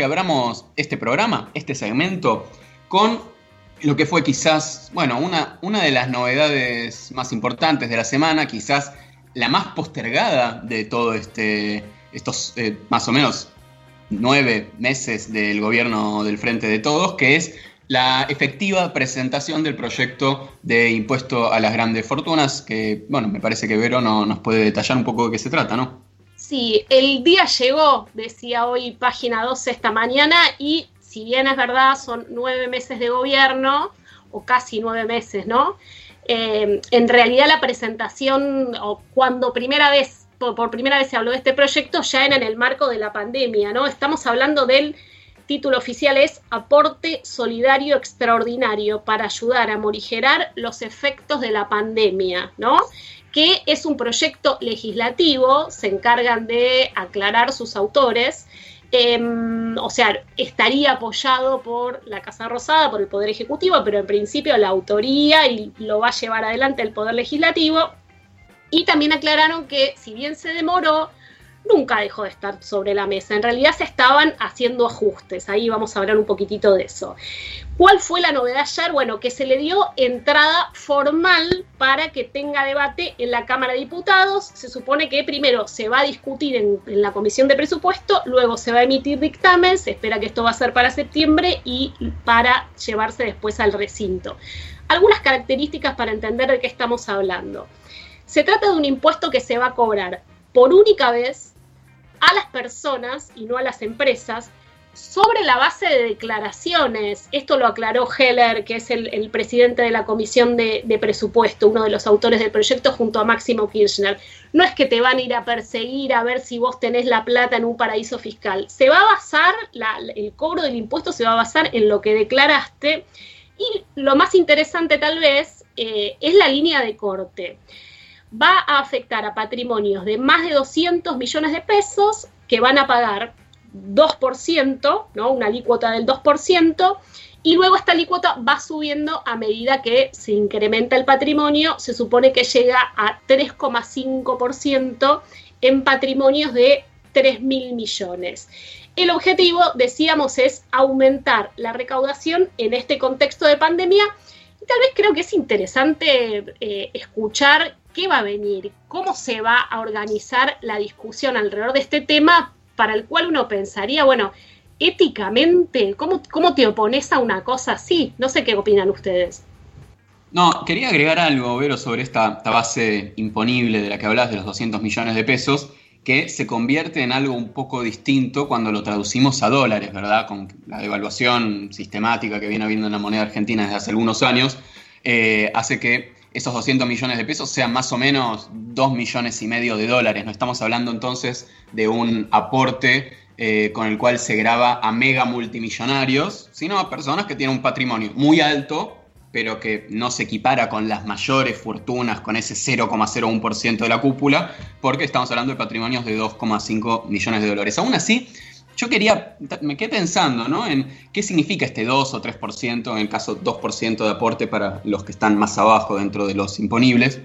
que abramos este programa, este segmento, con lo que fue quizás, bueno, una, una de las novedades más importantes de la semana, quizás la más postergada de todo este, estos eh, más o menos nueve meses del gobierno del Frente de Todos, que es la efectiva presentación del proyecto de impuesto a las grandes fortunas, que, bueno, me parece que Vero no, nos puede detallar un poco de qué se trata, ¿no? Sí, el día llegó, decía hoy página 12 esta mañana, y si bien es verdad, son nueve meses de gobierno, o casi nueve meses, ¿no? Eh, en realidad la presentación, o cuando primera vez, por, primera vez se habló de este proyecto, ya era en el marco de la pandemia, ¿no? Estamos hablando del título oficial es Aporte Solidario Extraordinario para ayudar a morigerar los efectos de la pandemia, ¿no? Que es un proyecto legislativo, se encargan de aclarar sus autores, em, o sea, estaría apoyado por la Casa Rosada, por el Poder Ejecutivo, pero en principio la autoría y lo va a llevar adelante el Poder Legislativo. Y también aclararon que si bien se demoró, nunca dejó de estar sobre la mesa. En realidad se estaban haciendo ajustes. Ahí vamos a hablar un poquitito de eso. ¿Cuál fue la novedad ayer? Bueno, que se le dio entrada formal para que tenga debate en la Cámara de Diputados. Se supone que primero se va a discutir en, la Comisión de Presupuesto, luego se va a emitir dictamen, se espera que esto va a ser para septiembre y para llevarse después al recinto. Algunas características para entender de qué estamos hablando. Se trata de un impuesto que se va a cobrar por única vez a las personas y no a las empresas sobre la base de declaraciones. Esto lo aclaró Heller, que es el, presidente de la Comisión de, Presupuesto, uno de los autores del proyecto, junto a Máximo Kirchner. No es que te van a ir a perseguir a ver si vos tenés la plata en un paraíso fiscal. Se va a basar, el cobro del impuesto se va a basar en lo que declaraste. Y lo más interesante tal vez eh, es la línea de corte va a afectar a patrimonios de más de 200 millones de pesos que van a pagar 2%, ¿no? una alícuota del 2%, y luego esta alícuota va subiendo a medida que se incrementa el patrimonio, se supone que llega a 3,5% en patrimonios de 3 mil millones. El objetivo, decíamos, es aumentar la recaudación en este contexto de pandemia. Y tal vez creo que es interesante eh, escuchar qué va a venir, cómo se va a organizar la discusión alrededor de este tema para el cual uno pensaría, bueno, éticamente, ¿cómo, cómo te opones a una cosa así? No sé qué opinan ustedes. No, quería agregar algo, Vero, sobre esta, base imponible de la que hablas de los 200 millones de pesos, que se convierte en algo un poco distinto cuando lo traducimos a dólares, ¿verdad? Con la devaluación sistemática que viene habiendo en la moneda argentina desde hace algunos años, eh, hace que esos 200 millones de pesos sean más o menos 2 millones y medio de dólares. No estamos hablando entonces de un aporte eh, con el cual se graba a mega multimillonarios, sino a personas que tienen un patrimonio muy alto, pero que no se equipara con las mayores fortunas, con ese 0,01% de la cúpula, porque estamos hablando de patrimonios de 2,5 millones de dólares. Aún así, yo quería, me quedé pensando, ¿no? En qué significa este 2 o 3%, en el caso 2% de aporte para los que están más abajo dentro de los imponibles,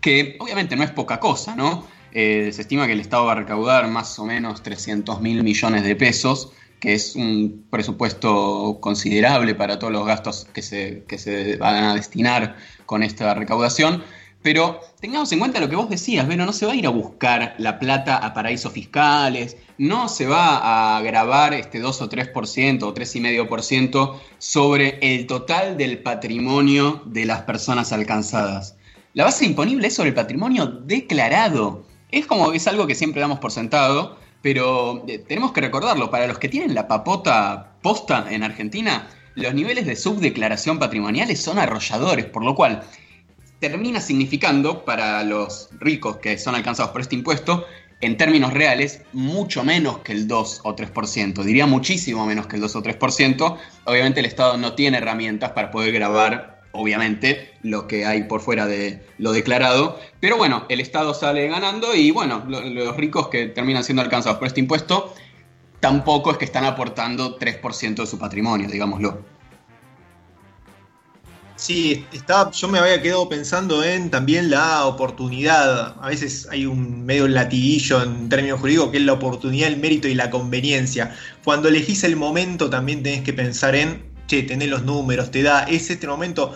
que obviamente no es poca cosa, ¿no? Eh, se estima que el Estado va a recaudar más o menos 300 mil millones de pesos, que es un presupuesto considerable para todos los gastos que se, que se van a destinar con esta recaudación. Pero tengamos en cuenta lo que vos decías, bueno, no se va a ir a buscar la plata a paraísos fiscales, no se va a grabar este 2 o 3% o 3,5% sobre el total del patrimonio de las personas alcanzadas. La base imponible es sobre el patrimonio declarado. Es como es algo que siempre damos por sentado, pero eh, tenemos que recordarlo. Para los que tienen la papota posta en Argentina, los niveles de subdeclaración patrimoniales son arrolladores, por lo cual termina significando para los ricos que son alcanzados por este impuesto, en términos reales, mucho menos que el 2 o 3%, diría muchísimo menos que el 2 o 3%. Obviamente el Estado no tiene herramientas para poder grabar, obviamente, lo que hay por fuera de lo declarado, pero bueno, el Estado sale ganando y bueno, los ricos que terminan siendo alcanzados por este impuesto, tampoco es que están aportando 3% de su patrimonio, digámoslo. Sí, está, yo me había quedado pensando en también la oportunidad. A veces hay un medio latiguillo en términos jurídicos que es la oportunidad, el mérito y la conveniencia. Cuando elegís el momento también tenés que pensar en, che, tenés los números, te da, es este momento.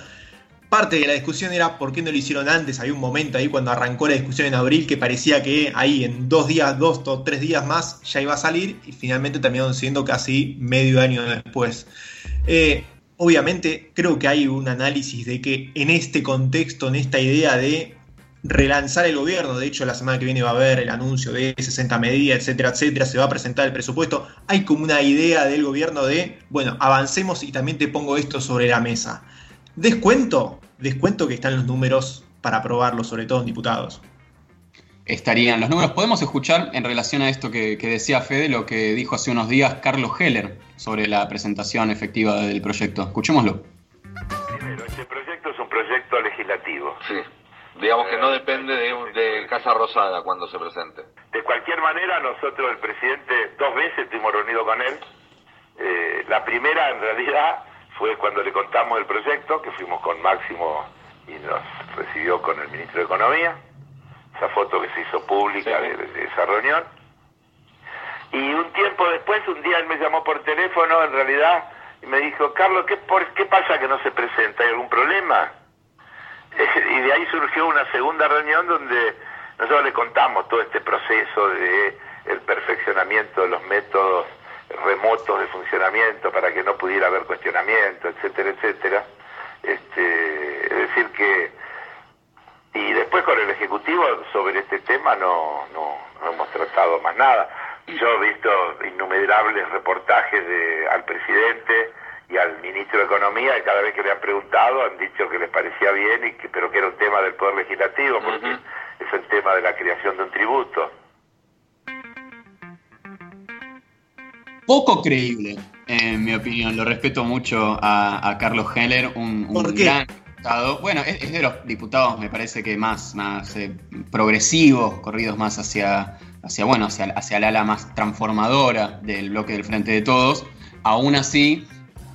Parte de la discusión era por qué no lo hicieron antes. Había un momento ahí cuando arrancó la discusión en abril que parecía que ahí en dos días, dos o tres días más ya iba a salir y finalmente terminaron siendo casi medio año después. Eh, obviamente creo que hay un análisis de que en este contexto, en esta idea de relanzar el gobierno, de hecho la semana que viene va a haber el anuncio de 60 medidas, etcétera, etcétera, se va a presentar el presupuesto, hay como una idea del gobierno de, bueno, avancemos y también te pongo esto sobre la mesa. Descuento, descuento que están los números para aprobarlo, sobre todo en diputados estarían los números. Podemos escuchar en relación a esto que, decía Fede lo que dijo hace unos días Carlos Heller sobre la presentación efectiva del proyecto. Escuchémoslo. Primero, este proyecto es un proyecto legislativo. Sí. Digamos que no depende de, Casa Rosada cuando se presente. De cualquier manera, nosotros, el presidente, dos veces estuvimos reunidos con él. Eh, la primera, en realidad, fue cuando le contamos el proyecto, que fuimos con Máximo y nos recibió con el ministro de Economía esa foto que se hizo pública de, esa reunión. Y un tiempo después, un día él me llamó por teléfono, en realidad, y me dijo, Carlos, ¿qué, por, ¿qué pasa que no se presenta? ¿Hay algún problema? y de ahí surgió una segunda reunión donde nosotros le contamos todo este proceso de el perfeccionamiento de los métodos remotos de funcionamiento para que no pudiera haber cuestionamiento, etcétera, etcétera. Este, es decir que y después con el Ejecutivo sobre este tema no, no, hemos tratado más nada. Yo he visto innumerables reportajes de, al presidente y al ministro de Economía y cada vez que le han preguntado han dicho que les parecía bien, y que, pero que era un tema del Poder Legislativo, porque es el tema de la creación de un tributo. Poco creíble, en mi opinión. Lo respeto mucho a, Carlos Heller, un, un gran bueno, es, de los diputados, me parece que más, más eh, progresivos, corridos más hacia, hacia, bueno, hacia, hacia la ala más transformadora del bloque del Frente de Todos. Aún así,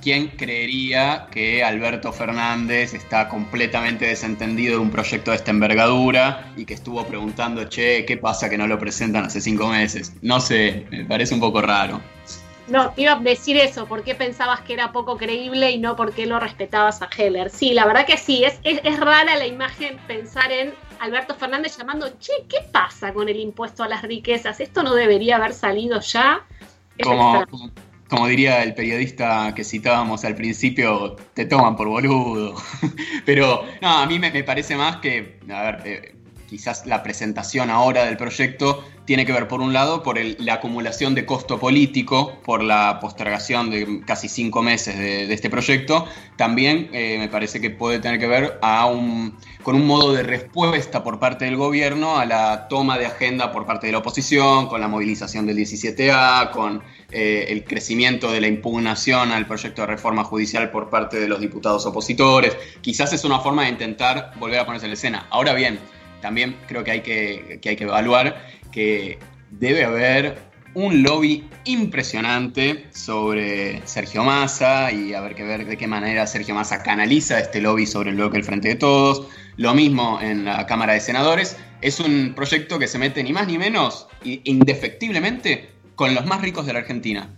¿quién creería que Alberto Fernández está completamente desentendido de un proyecto de esta envergadura y que estuvo preguntando, che, ¿qué pasa que no lo presentan hace cinco meses? No sé, me parece un poco raro. No, iba a decir eso, ¿por qué pensabas que era poco creíble y no por qué lo respetabas a Heller? Sí, la verdad que sí, es, es, rara la imagen pensar en Alberto Fernández llamando, che, ¿qué pasa con el impuesto a las riquezas? Esto no debería haber salido ya. Como, como, diría el periodista que citábamos al principio, te toman por boludo. Pero no, a mí me, parece más que, a ver, eh, quizás la presentación ahora del proyecto tiene que ver, por un lado, por la acumulación de costo político, por la postergación de casi cinco meses de, este proyecto. También eh, me parece que puede tener que ver con un modo de respuesta por parte del gobierno a la toma de agenda por parte de la oposición, con la movilización del 17A, con eh, el crecimiento de la impugnación al proyecto de reforma judicial por parte de los diputados opositores. Quizás es una forma de intentar volver a ponerse en escena. Ahora bien, también creo que hay que, hay que evaluar que debe haber un lobby impresionante sobre Sergio Massa y haber que ver de qué manera Sergio Massa canaliza este lobby sobre el bloque del Frente de Todos. Lo mismo en la Cámara de Senadores. Es un proyecto que se mete ni más ni menos, indefectiblemente, con los más ricos de la Argentina.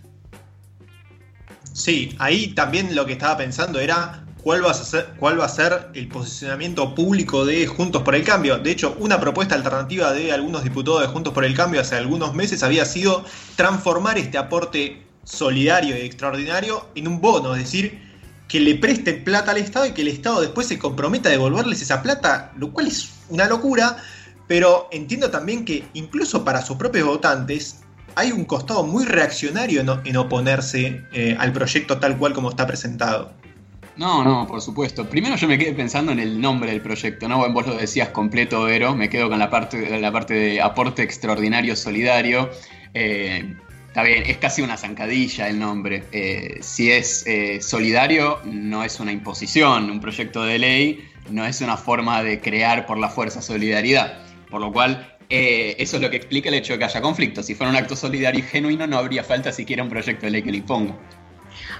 Sí, ahí también lo que estaba pensando era cuál va, a ser, el posicionamiento público de Juntos por el Cambio. De hecho, una propuesta alternativa de algunos diputados de Juntos por el Cambio hace algunos meses había sido transformar este aporte solidario y extraordinario en un bono, es decir, que le presten plata al Estado y que el Estado después se comprometa a devolverles esa plata, lo cual es una locura, pero entiendo también que incluso para sus propios votantes hay un costado muy reaccionario en, oponerse eh, al proyecto tal cual como está presentado. No, no, por supuesto. Primero yo me quedé pensando en el nombre del proyecto, ¿no? Vos lo decías completo, Vero, me quedo con la parte, la parte de aporte extraordinario solidario. Eh, está bien, es casi una zancadilla el nombre. Eh, si es eh, solidario, no es una imposición, un proyecto de ley no es una forma de crear por la fuerza solidaridad. Por lo cual, eso es lo que explica el hecho de que haya conflicto. Si fuera un acto solidario y genuino, no habría falta siquiera un proyecto de ley que lo imponga.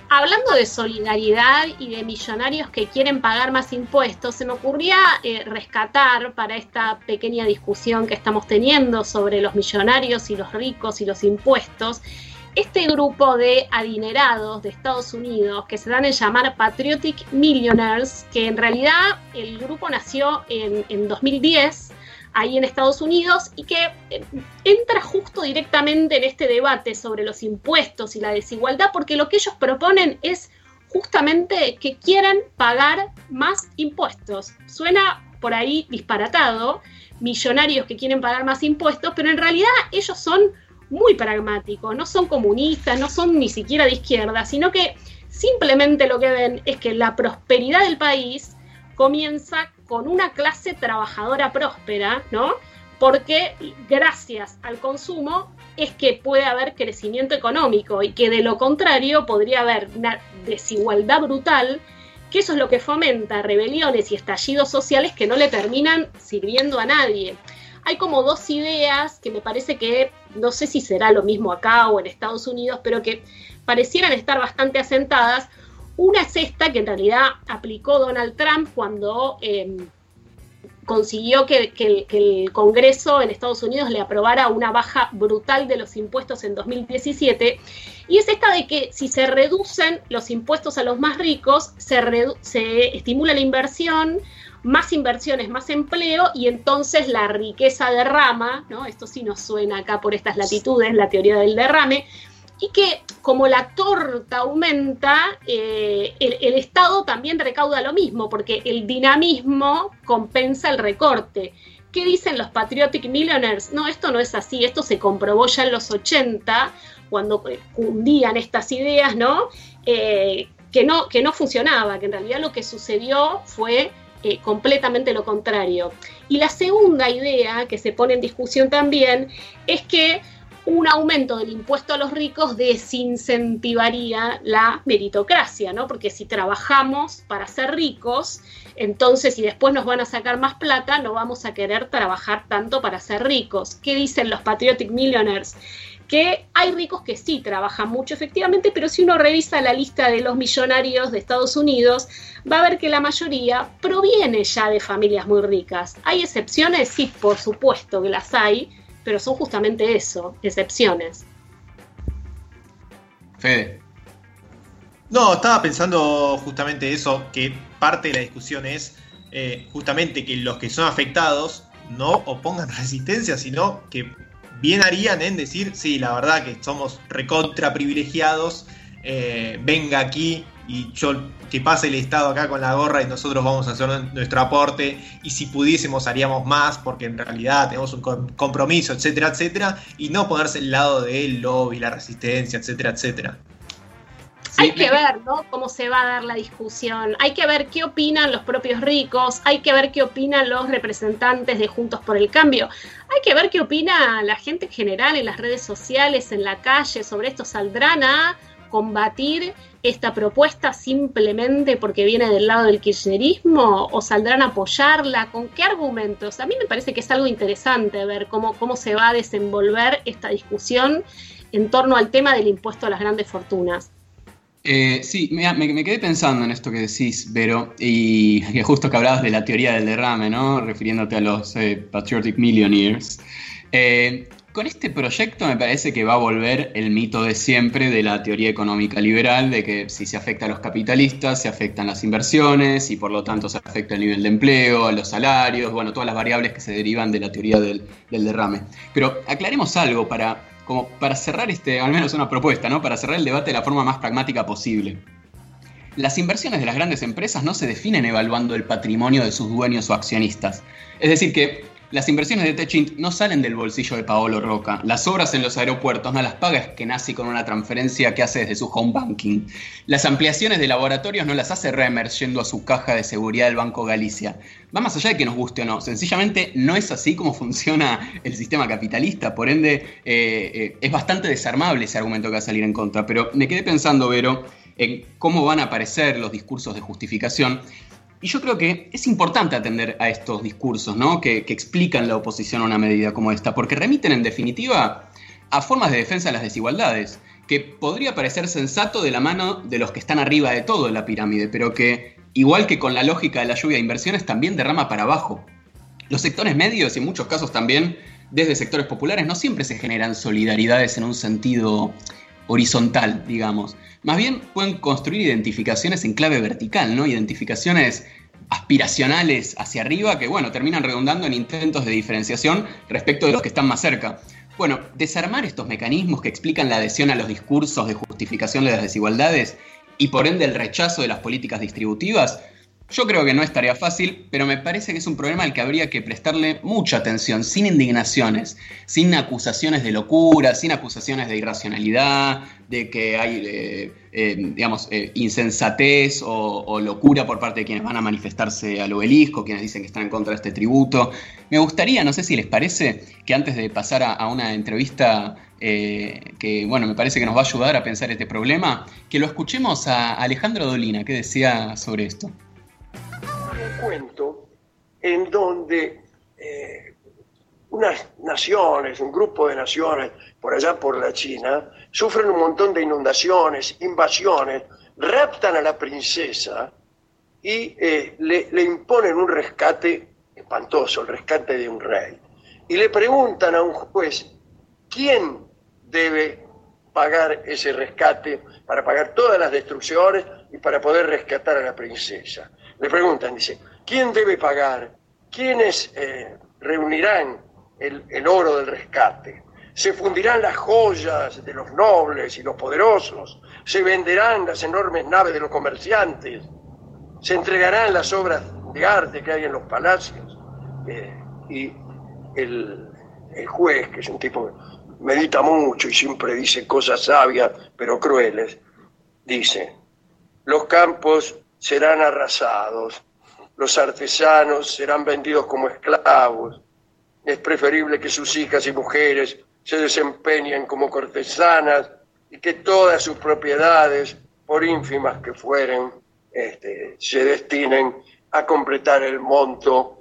Hablando de solidaridad y de millonarios que quieren pagar más impuestos, se me ocurría eh, rescatar para esta pequeña discusión que estamos teniendo sobre los millonarios y los ricos y los impuestos, este grupo de adinerados de Estados Unidos que se dan en llamar Patriotic Millionaires, que en realidad el grupo nació en, en 2010 ahí en Estados Unidos y que eh, entra justo directamente en este debate sobre los impuestos y la desigualdad, porque lo que ellos proponen es justamente que quieran pagar más impuestos. Suena por ahí disparatado, millonarios que quieren pagar más impuestos, pero en realidad ellos son muy pragmáticos, no son comunistas, no son ni siquiera de izquierda, sino que simplemente lo que ven es que la prosperidad del país comienza con una clase trabajadora próspera, ¿no? Porque gracias al consumo es que puede haber crecimiento económico y que de lo contrario podría haber una desigualdad brutal, que eso es lo que fomenta rebeliones y estallidos sociales que no le terminan sirviendo a nadie. Hay como dos ideas que me parece que, no sé si será lo mismo acá o en Estados Unidos, pero que parecieran estar bastante asentadas. Una es esta que en realidad aplicó Donald Trump cuando em, consiguió que, el Congreso en Estados Unidos le aprobara una baja brutal de los impuestos en 2017. Y es esta de que si se reducen los impuestos a los más ricos, se, se estimula la inversión, más inversiones, más empleo y entonces la riqueza derrama, ¿no? Esto sí nos suena acá por estas latitudes, la teoría del derrame, y que como la torta aumenta, eh, el, Estado también recauda lo mismo, porque el dinamismo compensa el recorte. ¿Qué dicen los Patriotic Millionaires? No, esto no es así, esto se comprobó ya en los 80, cuando cundían estas ideas, ¿no? Eh, que ¿no? Que no funcionaba, que en realidad lo que sucedió fue eh, completamente lo contrario. Y la segunda idea que se pone en discusión también es que un aumento del impuesto a los ricos desincentivaría la meritocracia, ¿no? Porque si trabajamos para ser ricos, entonces si después nos van a sacar más plata, no vamos a querer trabajar tanto para ser ricos. ¿Qué dicen los Patriotic Millionaires? que hay ricos que sí trabajan mucho efectivamente, pero si uno revisa la lista de los millonarios de Estados Unidos, va a ver que la mayoría proviene ya de familias muy ricas. ¿Hay excepciones? Sí, por supuesto que las hay, pero son justamente eso, excepciones. Fede. No, estaba pensando justamente eso, que parte de la discusión es eh, justamente que los que son afectados no opongan resistencia, sino que bien harían en decir, sí, la verdad que somos recontra privilegiados, eh, venga aquí y yo que pase el Estado acá con la gorra y nosotros vamos a hacer nuestro aporte y si pudiésemos haríamos más porque en realidad tenemos un compromiso, etcétera, etcétera, y no ponerse el lado del lobby, la resistencia, etcétera, etcétera. Hay que ver, ¿no? Cómo se va a dar la discusión. Hay que ver qué opinan los propios ricos. Hay que ver qué opinan los representantes de Juntos por el Cambio. Hay que ver qué opina la gente en general en las redes sociales, en la calle, sobre esto. ¿Saldrán a combatir esta propuesta simplemente porque viene del lado del kirchnerismo o saldrán a apoyarla? ¿Con qué argumentos? A mí me parece que es algo interesante ver cómo, cómo se va a desenvolver esta discusión en torno al tema del impuesto a las grandes fortunas. Eh, sí, me, quedé pensando en esto que decís, Vero, y justo que hablabas de la teoría del derrame, ¿no? Refiriéndote a los eh, Patriotic Millionaires. Eh, con este proyecto me parece que va a volver el mito de siempre de la teoría económica liberal, de que si se afecta a los capitalistas, se afectan las inversiones y por lo tanto se afecta el nivel de empleo, a los salarios, bueno, todas las variables que se derivan de la teoría del derrame. Pero aclaremos algo para como para cerrar este, al menos una propuesta, ¿no? Para cerrar el debate de la forma más pragmática posible. Las inversiones de las grandes empresas no se definen evaluando el patrimonio de sus dueños o accionistas. Es decir, que las inversiones de Techint no salen del bolsillo de Paolo Roca. Las obras en los aeropuertos no las paga nace con una transferencia que hace desde su home banking. Las ampliaciones de laboratorios no las hace Remer yendo a su caja de seguridad del Banco Galicia. Va más allá de que nos guste o no. Sencillamente no es así como funciona el sistema capitalista. Por ende, eh, eh, es bastante desarmable ese argumento que va a salir en contra. Pero me quedé pensando, Vero, en cómo van a aparecer los discursos de justificación y yo creo que es importante atender a estos discursos, ¿no? Que, explican la oposición a una medida como esta, porque remiten en definitiva a formas de defensa de las desigualdades, que podría parecer sensato de la mano de los que están arriba de todo en la pirámide, pero que, igual que con la lógica de la lluvia de inversiones, también derrama para abajo. Los sectores medios y en muchos casos también desde sectores populares no siempre se generan solidaridades en un sentido horizontal, digamos. Más bien pueden construir identificaciones en clave vertical, ¿no? Identificaciones aspiracionales hacia arriba que, bueno, terminan redundando en intentos de diferenciación respecto de los que están más cerca. Bueno, desarmar estos mecanismos que explican la adhesión a los discursos de justificación de las desigualdades y por ende el rechazo de las políticas distributivas yo creo que no es tarea fácil, pero me parece que es un problema al que habría que prestarle mucha atención, sin indignaciones, sin acusaciones de locura, sin acusaciones de irracionalidad, de que hay, eh, eh, digamos, eh, insensatez o, locura por parte de quienes van a manifestarse al obelisco, quienes dicen que están en contra de este tributo. Me gustaría, no sé si les parece, que antes de pasar a, una entrevista que, bueno, me parece que nos va a ayudar a pensar este problema, que lo escuchemos a Alejandro Dolina, que decía sobre esto cuento en donde eh, unas naciones, un grupo de naciones por allá por la China, sufren un montón de inundaciones, invasiones, raptan a la princesa y eh, le, le imponen un rescate espantoso, el rescate de un rey. Y le preguntan a un juez, ¿quién debe pagar ese rescate para pagar todas las destrucciones y para poder rescatar a la princesa? Le preguntan, dice, ¿quién debe pagar? ¿Quiénes eh, reunirán el, oro del rescate? Se fundirán las joyas de los nobles y los poderosos, se venderán las enormes naves de los comerciantes, se entregarán las obras de arte que hay en los palacios. Eh, y el, el juez, que es un tipo que medita mucho y siempre dice cosas sabias pero crueles, dice, los campos serán arrasados, los artesanos serán vendidos como esclavos. Es preferible que sus hijas y mujeres se desempeñen como cortesanas y que todas sus propiedades, por ínfimas que fueren, este, se destinen a completar el monto